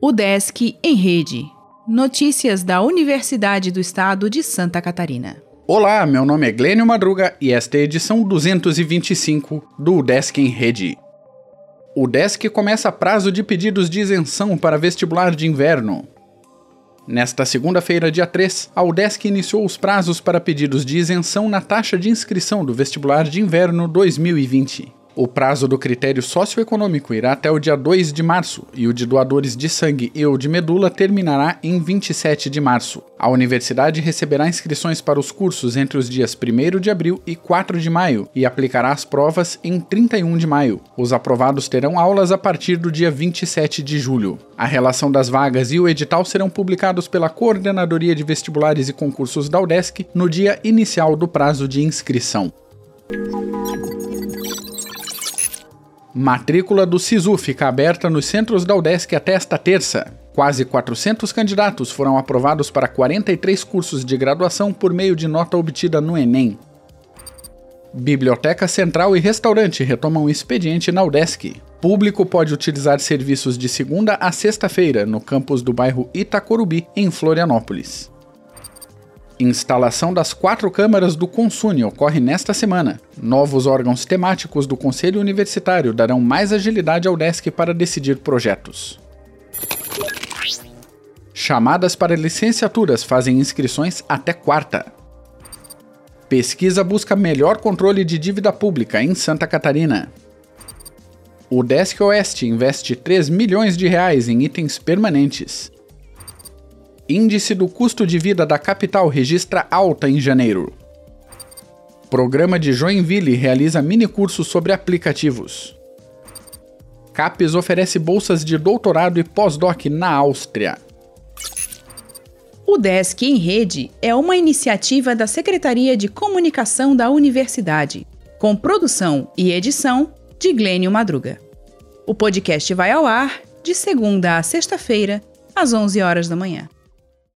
O Desk em Rede. Notícias da Universidade do Estado de Santa Catarina. Olá, meu nome é Glênio Madruga e esta é a edição 225 do Desk em Rede. O Desk começa prazo de pedidos de isenção para vestibular de inverno. Nesta segunda-feira, dia 3, a UDESC iniciou os prazos para pedidos de isenção na taxa de inscrição do vestibular de inverno 2020. O prazo do critério socioeconômico irá até o dia 2 de março e o de doadores de sangue e ou de medula terminará em 27 de março. A universidade receberá inscrições para os cursos entre os dias 1 de abril e 4 de maio e aplicará as provas em 31 de maio. Os aprovados terão aulas a partir do dia 27 de julho. A relação das vagas e o edital serão publicados pela Coordenadoria de Vestibulares e Concursos da UDESC no dia inicial do prazo de inscrição. Matrícula do SISU fica aberta nos centros da UDESC até esta terça. Quase 400 candidatos foram aprovados para 43 cursos de graduação por meio de nota obtida no Enem. Biblioteca Central e Restaurante retomam expediente na UDESC. Público pode utilizar serviços de segunda a sexta-feira no campus do bairro Itacorubi, em Florianópolis. Instalação das quatro câmaras do Consune ocorre nesta semana. Novos órgãos temáticos do Conselho Universitário darão mais agilidade ao DESC para decidir projetos. Chamadas para licenciaturas fazem inscrições até quarta. Pesquisa busca melhor controle de dívida pública em Santa Catarina. O Desk Oeste investe 3 milhões de reais em itens permanentes. Índice do custo de vida da capital registra alta em janeiro. Programa de Joinville realiza minicurso sobre aplicativos. CAPES oferece bolsas de doutorado e pós-doc na Áustria. O Desk em Rede é uma iniciativa da Secretaria de Comunicação da Universidade, com produção e edição de Glênio Madruga. O podcast vai ao ar de segunda a sexta-feira, às 11 horas da manhã.